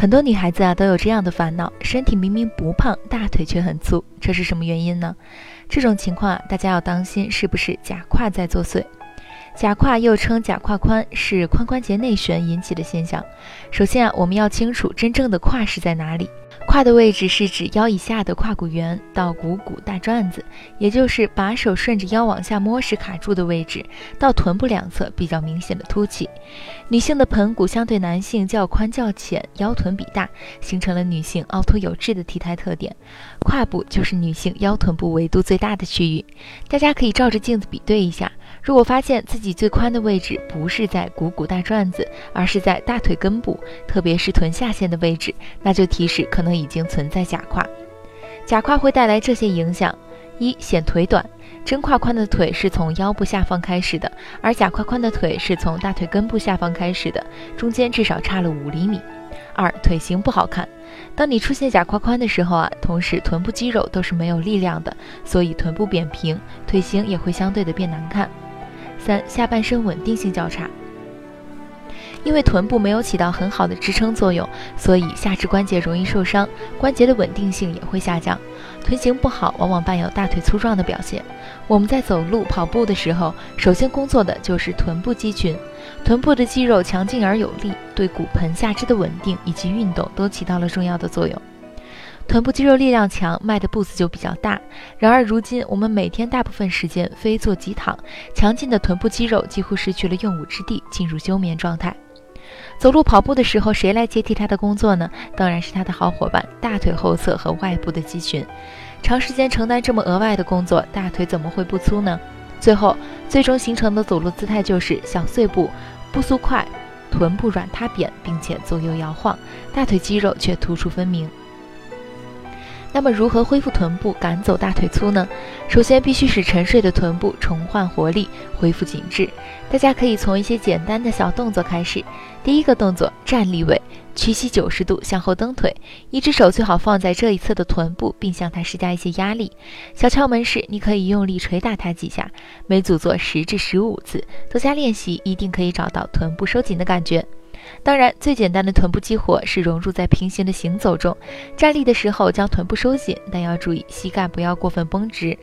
很多女孩子啊都有这样的烦恼，身体明明不胖，大腿却很粗，这是什么原因呢？这种情况啊，大家要当心是不是假胯在作祟。假胯又称假胯宽，是髋关节内旋引起的现象。首先啊，我们要清楚真正的胯是在哪里。胯的位置是指腰以下的胯骨缘到股骨大转子，也就是把手顺着腰往下摸时卡住的位置，到臀部两侧比较明显的凸起。女性的盆骨相对男性较宽较浅，腰臀比大，形成了女性凹凸有致的体态特点。胯部就是女性腰臀部维度最大的区域，大家可以照着镜子比对一下。如果发现自己最宽的位置不是在股骨大转子，而是在大腿根部，特别是臀下线的位置，那就提示可能已经存在假胯。假胯会带来这些影响：一、显腿短，真胯宽的腿是从腰部下方开始的，而假胯宽的腿是从大腿根部下方开始的，中间至少差了五厘米。二、腿型不好看。当你出现假胯宽的时候啊，同时臀部肌肉都是没有力量的，所以臀部扁平，腿型也会相对的变难看。三、下半身稳定性较差，因为臀部没有起到很好的支撑作用，所以下肢关节容易受伤，关节的稳定性也会下降。臀型不好，往往伴有大腿粗壮的表现。我们在走路、跑步的时候，首先工作的就是臀部肌群，臀部的肌肉强劲而有力，对骨盆下肢的稳定以及运动都起到了重要的作用。臀部肌肉力量强，迈的步子就比较大。然而如今，我们每天大部分时间非坐即躺，强劲的臀部肌肉几乎失去了用武之地，进入休眠状态。走路跑步的时候，谁来接替他的工作呢？当然是他的好伙伴——大腿后侧和外部的肌群。长时间承担这么额外的工作，大腿怎么会不粗呢？最后，最终形成的走路姿态就是小碎步，步速快，臀部软塌扁，并且左右摇晃，大腿肌肉却突出分明。那么如何恢复臀部，赶走大腿粗呢？首先必须使沉睡的臀部重焕活力，恢复紧致。大家可以从一些简单的小动作开始。第一个动作，站立位，屈膝九十度向后蹬腿，一只手最好放在这一侧的臀部，并向它施加一些压力。小窍门是，你可以用力捶打它几下，每组做十至十五次，多加练习，一定可以找到臀部收紧的感觉。当然，最简单的臀部激活是融入在平行的行走中。站立的时候将臀部收紧，但要注意膝盖不要过分绷直。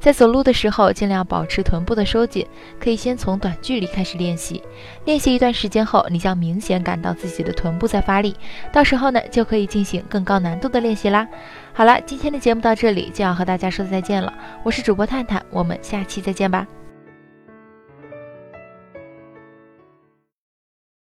在走路的时候，尽量保持臀部的收紧。可以先从短距离开始练习，练习一段时间后，你将明显感到自己的臀部在发力。到时候呢，就可以进行更高难度的练习啦。好了，今天的节目到这里就要和大家说再见了。我是主播探探，我们下期再见吧。